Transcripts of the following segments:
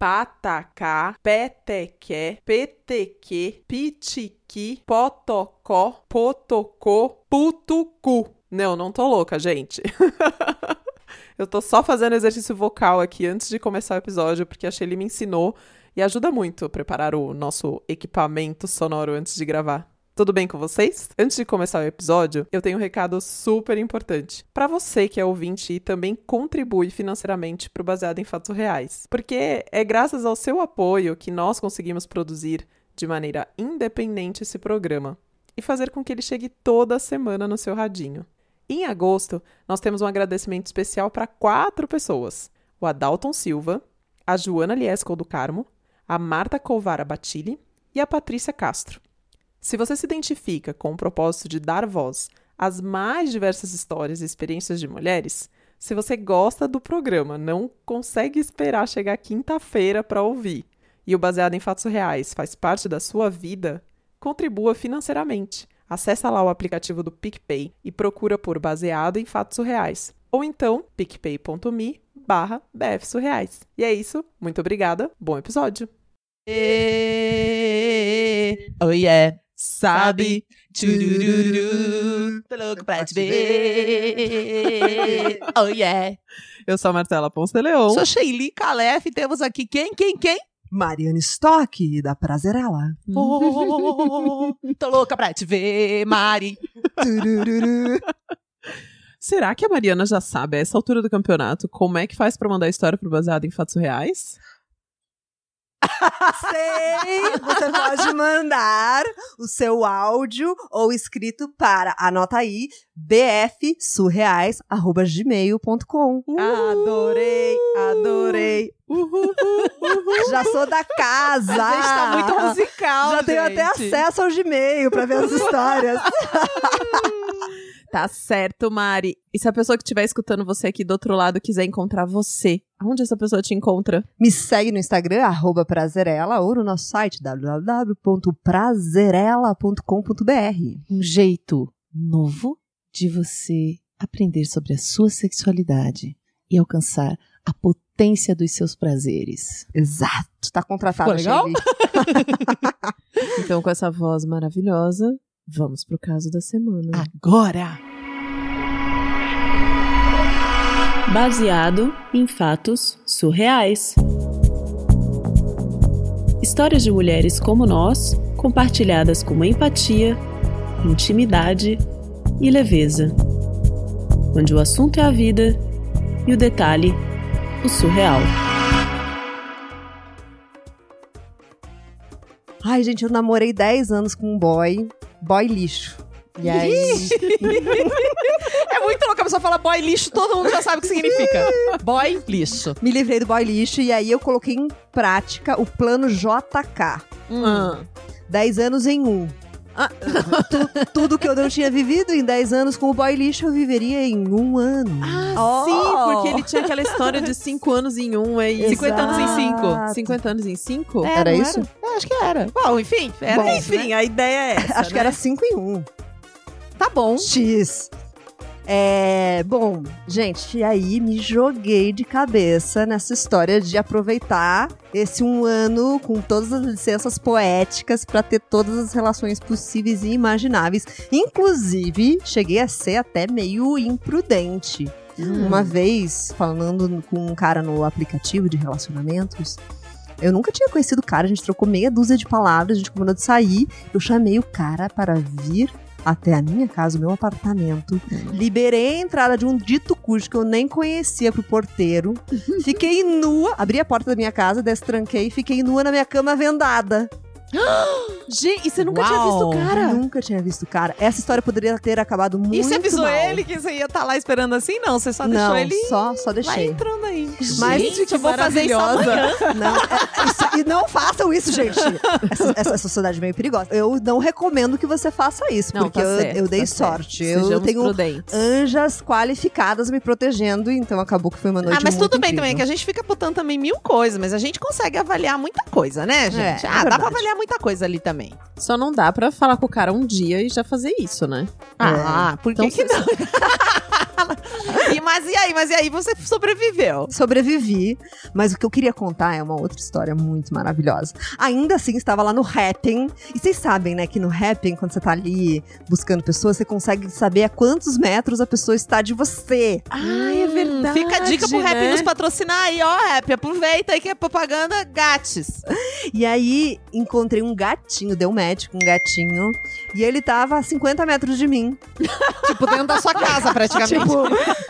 patacá, peteque, pitiqui, potocó, potocô, putucu. Não, não tô louca, gente. Eu tô só fazendo exercício vocal aqui antes de começar o episódio, porque a Shelly me ensinou e ajuda muito a preparar o nosso equipamento sonoro antes de gravar. Tudo bem com vocês? Antes de começar o episódio, eu tenho um recado super importante para você que é ouvinte e também contribui financeiramente para o Baseado em Fatos Reais. Porque é graças ao seu apoio que nós conseguimos produzir de maneira independente esse programa e fazer com que ele chegue toda semana no seu radinho. Em agosto, nós temos um agradecimento especial para quatro pessoas: o Adalton Silva, a Joana Liesco do Carmo, a Marta Colvara Batilli e a Patrícia Castro. Se você se identifica com o propósito de dar voz às mais diversas histórias e experiências de mulheres, se você gosta do programa, não consegue esperar chegar quinta-feira para ouvir, e o Baseado em Fatos Reais faz parte da sua vida, contribua financeiramente. Acesse lá o aplicativo do PicPay e procura por Baseado em Fatos Reais. Ou então, picpay.me barra bfsurreais. E é isso, muito obrigada, bom episódio! Oh yeah, sabe? Tchurururu, tô louco pra te ver. Oh yeah. Eu sou a Marcela Ponce de Leon. Sou Sheili Calef e temos aqui quem, quem, quem? Mariana Stock, da Prazerela. Oh, tô louca pra te ver, Mari. Será que a Mariana já sabe, a essa altura do campeonato, como é que faz pra mandar a história pro Baseado em Fatos Reais? Sei! Você pode mandar o seu áudio ou escrito para, anota aí, bfsurreais.gmail.com. Adorei, adorei. Já sou da casa! Gente tá muito musical, Já tenho até gente. acesso ao Gmail pra ver as histórias. Tá certo, Mari. E se a pessoa que estiver escutando você aqui do outro lado quiser encontrar você, onde essa pessoa te encontra? Me segue no Instagram, arroba Prazerela, ou no nosso site, www.prazerela.com.br. um jeito novo de você aprender sobre a sua sexualidade e alcançar a potência dos seus prazeres. Exato. Tá contratado, Ficou legal? Então, com essa voz maravilhosa, vamos pro caso da semana. Agora. Baseado em fatos surreais. Histórias de mulheres como nós, compartilhadas com empatia, intimidade e leveza. Onde o assunto é a vida e o detalhe, o surreal. Ai, gente, eu namorei 10 anos com um boy, boy lixo. E aí, É muito louco a pessoa fala boy lixo, todo mundo já sabe o que significa. Boy lixo. me livrei do boy lixo e aí eu coloquei em prática o plano JK. Ah, 10 anos em um. Tu- tudo que eu não tinha vivido em 10 anos com o boy lixo, eu viveria em um ano. Ah, sim, porque ele tinha aquela história de 5 anos em um, é isso. 50 anos em cinco. Exato. 50 anos em 5? É, Era isso? É, acho que era. Bom, enfim, era Bom, isso, né? Enfim, a ideia é essa. Acho que era 5 em 1. Um. Tá bom. X. É, bom, gente, e aí me joguei de cabeça nessa história de aproveitar esse um ano com todas as licenças poéticas pra ter todas as relações possíveis e imagináveis. Inclusive, cheguei a ser até meio imprudente. Uma vez, falando com um cara no aplicativo de relacionamentos, eu nunca tinha conhecido o cara, a gente trocou meia dúzia de palavras, a gente combinou de sair, eu chamei o cara para vir até a minha casa, o meu apartamento. Liberei a entrada de um dito cujo que eu nem conhecia pro porteiro. Fiquei nua, abri a porta da minha casa, destranquei e fiquei nua na minha cama vendada. Gente, e você nunca tinha Uau. visto o cara? Nunca tinha visto o cara. Essa história poderia ter acabado muito E você avisou mal. ele que você ia estar lá esperando assim? Não, você só Não, deixou ele só, só deixei. entrando aí. Mas, Gente, que eu vou fazer isso amanhã. Não, é- isso- e não façam isso, gente. Essa, essa sociedade é meio perigosa. Eu não recomendo que você faça isso, Não, porque tá eu, certo, eu dei tá sorte. Eu Sejamos tenho prudentes. anjas qualificadas me protegendo, então acabou que foi uma noite Ah, mas tudo bem incrível. também, que a gente fica botando também mil coisas, mas a gente consegue avaliar muita coisa, né, gente? É, é ah, dá verdade. pra avaliar muita coisa ali também. Só não dá pra falar com o cara um dia e já fazer isso, né? Ah, por que, Então, que não? E, mas e aí? Mas e aí? Você sobreviveu? Sobrevivi, mas o que eu queria contar é uma outra história muito maravilhosa. Ainda assim, estava lá no Happn. E vocês sabem, né, que no Happn, quando você tá ali buscando pessoas, você consegue saber a quantos metros a pessoa está de você. Ai, é verdade. Fica a dica pro Rap né? nos patrocinar aí, ó, Rap. Aproveita aí que é propaganda grátis. E aí, encontrei um gatinho, deu match com um gatinho. E ele tava a 50 metros de mim. tipo, dentro da sua casa, praticamente. Tipo,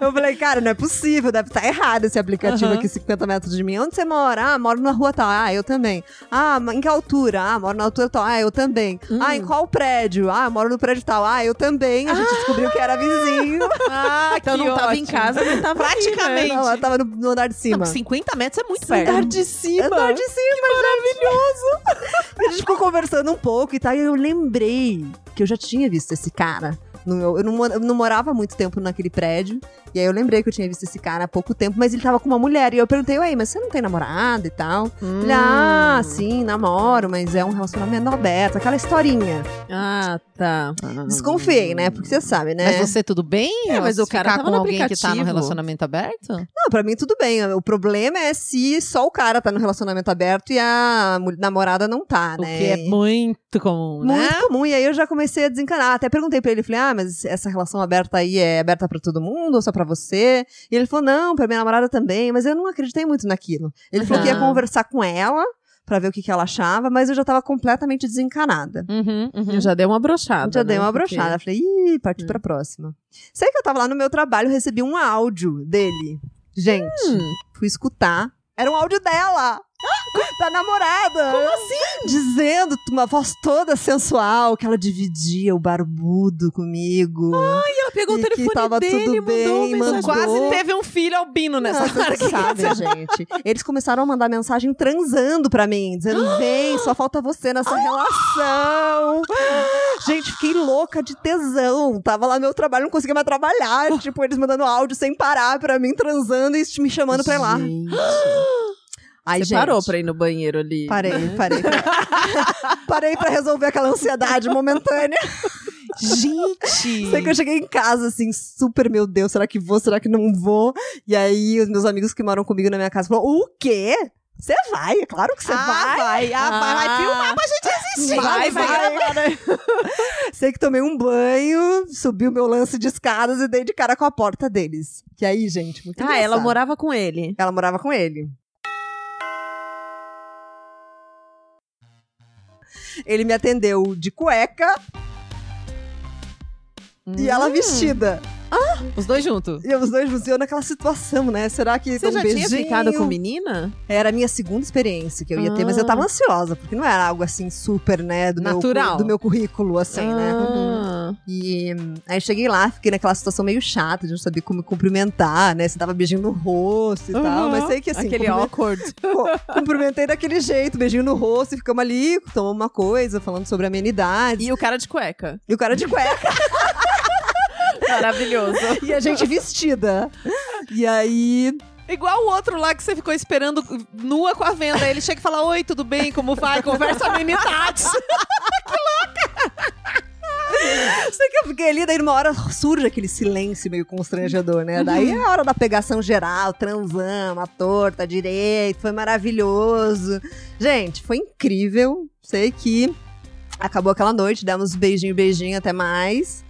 eu falei, cara, não é possível, deve estar errado esse aplicativo Aham. aqui, 50 metros de mim. Onde você mora? Ah, moro na rua tal. Ah, eu também. Ah, em que altura? Ah, moro na altura tal. Ah, eu também. Ah, em qual prédio? Ah, moro no prédio tal. Ah, eu também. A gente descobriu que era vizinho. ah, Então não tava em casa, não tava né? Praticamente. Não, ela tava no, no andar de cima. Não, 50 metros é muito perto. Andar de cima. Andar de cima, maravilhoso. E a gente ficou conversando um pouco e tal, e eu lembrei que eu já tinha visto esse cara. Eu, não, eu não morava muito tempo naquele prédio. E aí eu lembrei que eu tinha visto esse cara há pouco tempo, mas ele tava com uma mulher. E eu perguntei, ué, mas você não tem namorada e tal? Ele, ah, sim, namoro, mas é um relacionamento aberto, aquela historinha. Ah, tá. Desconfiei, né? Porque você sabe, né? Mas você tudo bem? É, mas o cara tava com alguém que tá no relacionamento aberto? Não, pra mim tudo bem. O problema é se só o cara tá no relacionamento aberto e a namorada não tá, O né? que é muito comum, né? Muito comum, e aí eu já comecei a desencanar. Até perguntei pra ele, falei, ah, mas essa relação aberta aí é aberta pra todo mundo ou só pra você? E ele falou, não, pra minha namorada também, mas eu não acreditei muito naquilo. Ele falou que ia conversar com ela pra ver o que, que ela achava, mas eu já tava completamente desencanada. Uhum, uhum. Eu já dei uma brochada. Já dei né? uma Porque- brochada. Falei, ih, parti pra próxima. Sei que eu tava lá no meu trabalho, recebi um áudio dele. Gente, Hum. fui escutar. Era um áudio dela! Da namorada! Como assim? Dizendo, uma voz toda sensual, que ela dividia o barbudo comigo. Ela pegou o E que telefone tava dele, tudo mandou bem, mensagem. mandou. Quase teve um filho albino nessa hora. sabe, gente. Eles começaram a mandar mensagem transando pra mim, dizendo: vem, só falta você nessa relação. Gente, fiquei louca de tesão. Tava lá no meu trabalho, não conseguia mais trabalhar. Tipo, eles mandando áudio sem parar pra mim, transando e me chamando pra ir lá. Ai, Você gente. parou pra ir no banheiro ali. Parei, parei. Pra... parei pra resolver aquela ansiedade momentânea. Gente! Sei que eu cheguei em casa, assim, super, meu Deus, será que vou, será que não vou? E aí, os meus amigos que moram comigo na minha casa falaram, o quê? Você vai? É claro que você ah, vai. vai. Ah, vai, vai Ah. filmar pra gente assistir. Vai, vai gravar, né? Sei que tomei um banho, subi o meu lance de escadas e dei de cara com a porta deles. Que aí, gente, muito Ah, ela morava com ele. Ela morava com ele. Ele me atendeu de cueca e ela Hum. vestida. Os dois juntos. E os dois funcionam naquela situação, né? Será que Você um já beijinho? tinha ficado com menina? Era a minha segunda experiência que eu ia ter, mas eu tava ansiosa, porque não era algo assim super, né, do, meu, Natural. do meu currículo, assim, né? E aí cheguei lá, fiquei naquela situação meio chata, de não saber como me cumprimentar, né? Você tava beijinho no rosto e tal, Aham. mas sei que assim. Aquele awkward. Cumprimentei daquele jeito, beijinho no rosto, e ficamos ali, tomamos uma coisa, falando sobre amenidades. E o cara de cueca. E o cara de cueca. Maravilhoso. e a gente vestida. E aí. Igual o outro lá que você ficou esperando nua com a venda. Ele chega e fala: Oi, tudo bem? Como vai? Conversa amenidades. Sei que eu fiquei ali, daí numa hora surge aquele silêncio meio constrangedor, né? Daí é a hora da pegação geral, transamos, a torta, direito, foi maravilhoso. Gente, foi incrível. Sei que acabou aquela noite, demos beijinho, beijinho até mais.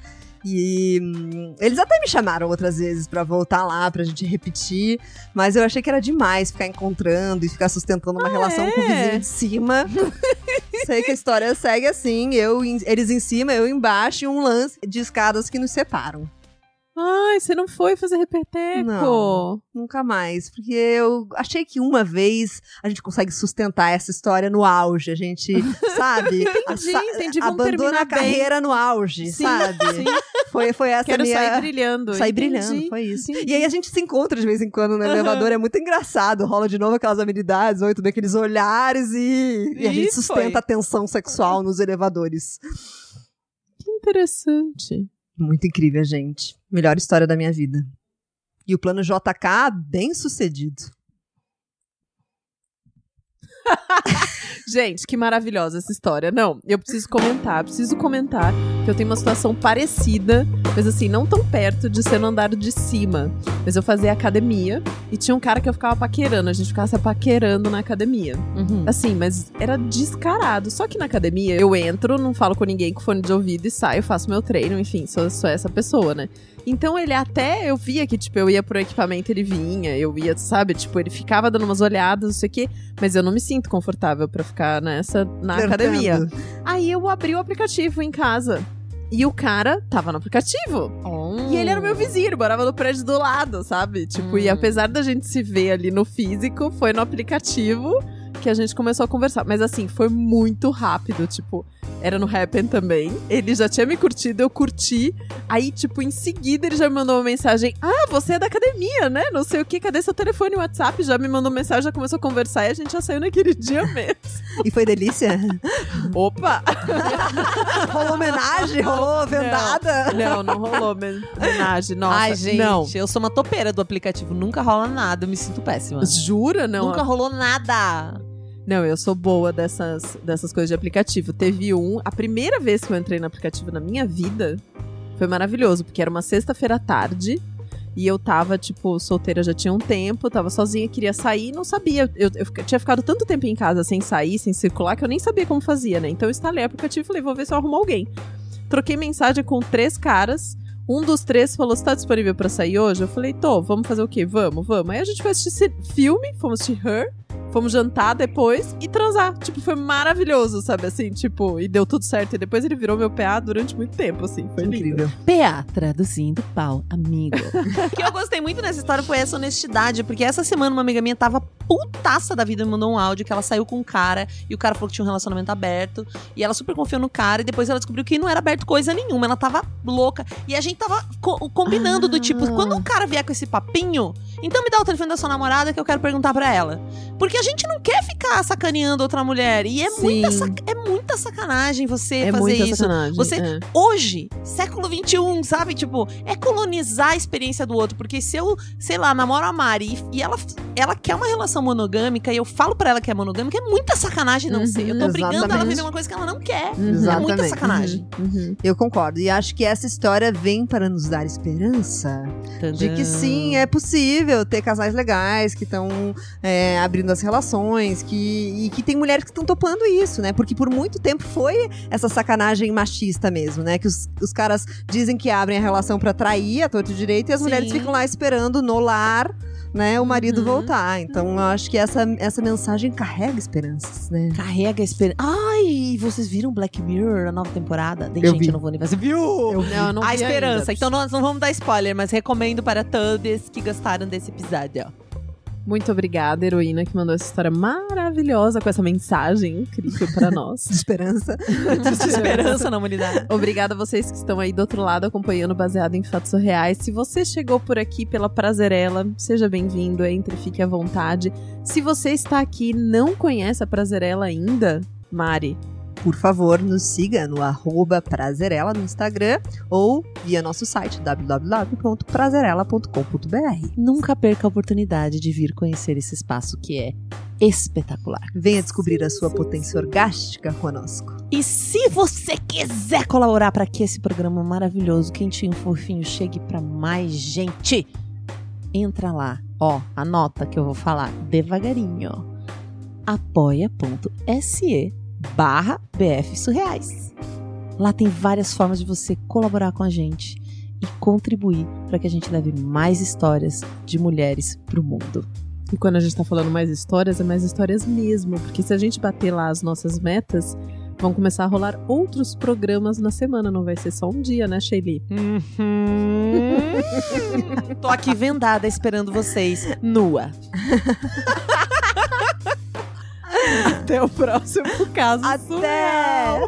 E hum, eles até me chamaram outras vezes pra voltar lá, pra gente repetir. Mas eu achei que era demais ficar encontrando e ficar sustentando uma relação com o é? vizinho de cima. Sei que a história segue assim, eu, eles em cima, eu embaixo e um lance de escadas que nos separam. Ai, você não foi fazer repeteco. Não. Nunca mais, porque eu achei que uma vez a gente consegue sustentar essa história no auge, a gente, sabe? Entendi, Asa- entendi, vamos abandona a carreira no auge, Sim, sabe? sim. Foi, foi essa Quero minha... sair brilhando. Sair Entendi, brilhando, foi isso. entendi. E aí a gente se encontra de vez em quando no elevador, é muito engraçado. Rola de novo aquelas habilidades, oi, tudo bem, aqueles olhares e, e a E gente foi. sustenta a tensão sexual nos elevadores. Que interessante. Muito incrível, gente. Melhor história da minha vida. E o plano JK, bem sucedido. Gente, que maravilhosa essa história. Não, eu preciso comentar, preciso comentar que eu tenho uma situação parecida Mas assim, não tão perto de ser no andar de cima. Mas eu fazia academia e tinha um cara que eu ficava paquerando. A gente ficava se paquerando na academia. Uhum. Assim, mas era descarado. Só que na academia eu entro, não falo com ninguém com fone de ouvido e saio, faço meu treino, enfim, sou, sou essa pessoa, né? Então ele até, eu via que, tipo, eu ia pro equipamento, ele vinha, eu ia, sabe? Tipo, ele ficava dando umas olhadas, não sei o quê, mas eu não me sinto confortável pra ficar nessa, na Flertando. academia. Aí eu abri o aplicativo em casa. E o cara tava no aplicativo. E ele era meu vizinho, ele morava no prédio do lado, sabe? Tipo, e Hum. apesar da gente se ver ali no físico, foi no aplicativo que a gente começou a conversar. Mas assim, foi muito rápido, tipo, era no Happen também. Ele já tinha me curtido, eu curti. Aí, tipo, em seguida ele já me mandou uma mensagem: Ah, você é da academia, né? Não sei o que, cadê seu telefone e WhatsApp? Já me mandou mensagem, já começou a conversar e a gente já saiu naquele dia mesmo. E foi delícia? Opa! rolou homenagem? Rolou vendada? Não, não rolou men- homenagem. Nossa, Ai, gente, não. eu sou uma topeira do aplicativo. Nunca rola nada, eu me sinto péssima. Jura? Não. Nunca rolou nada. Não, eu sou boa dessas, dessas coisas de aplicativo. Teve um. A primeira vez que eu entrei no aplicativo na minha vida foi maravilhoso, porque era uma sexta-feira à tarde. E eu tava, tipo, solteira já tinha um tempo, tava sozinha, queria sair, não sabia. Eu, eu fica- tinha ficado tanto tempo em casa sem sair, sem circular, que eu nem sabia como fazia, né? Então eu instalei o aplicativo e falei, vou ver se eu arrumo alguém. Troquei mensagem com três caras. Um dos três falou: Você tá disponível pra sair hoje? Eu falei: Tô, vamos fazer o quê? Vamos, vamos. Aí a gente foi assistir filme, fomos assistir Her, fomos jantar depois e transar. Tipo, foi maravilhoso, sabe? Assim, tipo, e deu tudo certo. E depois ele virou meu PA durante muito tempo, assim. Foi lindo. Incrível. PA, traduzindo pau, amigo. o que eu gostei muito nessa história foi essa honestidade, porque essa semana uma amiga minha tava putaça da vida, me mandou um áudio que ela saiu com um cara e o cara falou que tinha um relacionamento aberto e ela super confiou no cara e depois ela descobriu que não era aberto coisa nenhuma, ela tava louca. E a gente tava co- combinando do tipo, quando um cara vier com esse papinho, então me dá o telefone da sua namorada que eu quero perguntar pra ela. Porque a gente não quer ficar sacaneando outra mulher e é, muita, sac- muita sacanagem você É fazer muita isso sacanagem. Você- é. hoje, século XXI, sabe? Tipo, é colonizar a experiência do outro. Porque se eu, sei lá, namoro a Mari e, e ela, ela quer uma relação monogâmica e eu falo pra ela que é monogâmica, é muita sacanagem não Uhum, ser. Eu tô obrigando ela a exatamente. viver uma coisa que ela não quer. Uhum. É Exatamente. muita sacanagem. Uhum. Eu concordo. E acho que essa história vem para nos dar esperança de que sim, é possível ter casais legais que estão abrindo as relações, que, e que tem mulheres que estão topando isso, né? Porque por muito tempo foi essa sacanagem machista mesmo, né? Que os, os caras dizem que abrem a relação pra trair a torto e direito e as Sim. mulheres ficam lá esperando no lar, né, o marido Uhum. voltar. Então eu acho que essa, essa mensagem carrega esperanças, né? Carrega esperança. Ai, vocês viram Black Mirror, a nova temporada? Tem Eu gente vi. no universo. Viu? Não, eu não a vi esperança. ainda. Então nós não vamos dar spoiler, mas recomendo para todos que gostaram desse episódio. Muito obrigada, heroína, que mandou essa história maravilhosa com essa mensagem incrível pra nós. De esperança. De esperança na humanidade. Obrigada a vocês que estão aí do outro lado acompanhando baseado em fatos reais. Se você chegou por aqui pela Prazerela, seja bem-vindo, entre, fique à vontade. Se você está aqui e não conhece a Prazerela ainda, Mari, Por favor, nos siga no arroba Prazerela no Instagram ou via nosso site www.prazerela.com.br. Nunca perca a oportunidade de vir conhecer esse espaço que é espetacular. Venha descobrir a sua potência orgástica conosco. E se você quiser colaborar para que esse programa maravilhoso, quentinho, fofinho, chegue para mais gente, entra lá. Ó, anota que eu vou falar devagarinho. apoia.se barra BF Surreais. Lá tem várias formas de você colaborar com a gente e contribuir para que a gente leve mais histórias de mulheres pro mundo. e quando a gente tá falando mais histórias, é mais histórias mesmo, porque se a gente bater lá as nossas metas, vão começar a rolar outros programas na semana, não vai ser só um dia, né, Shelly? Tô aqui vendada esperando vocês, nua. Até o próximo caso. Até!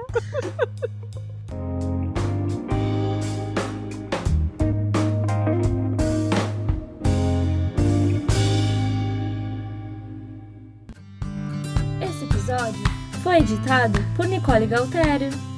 Esse episódio foi editado por Nicole Galtério.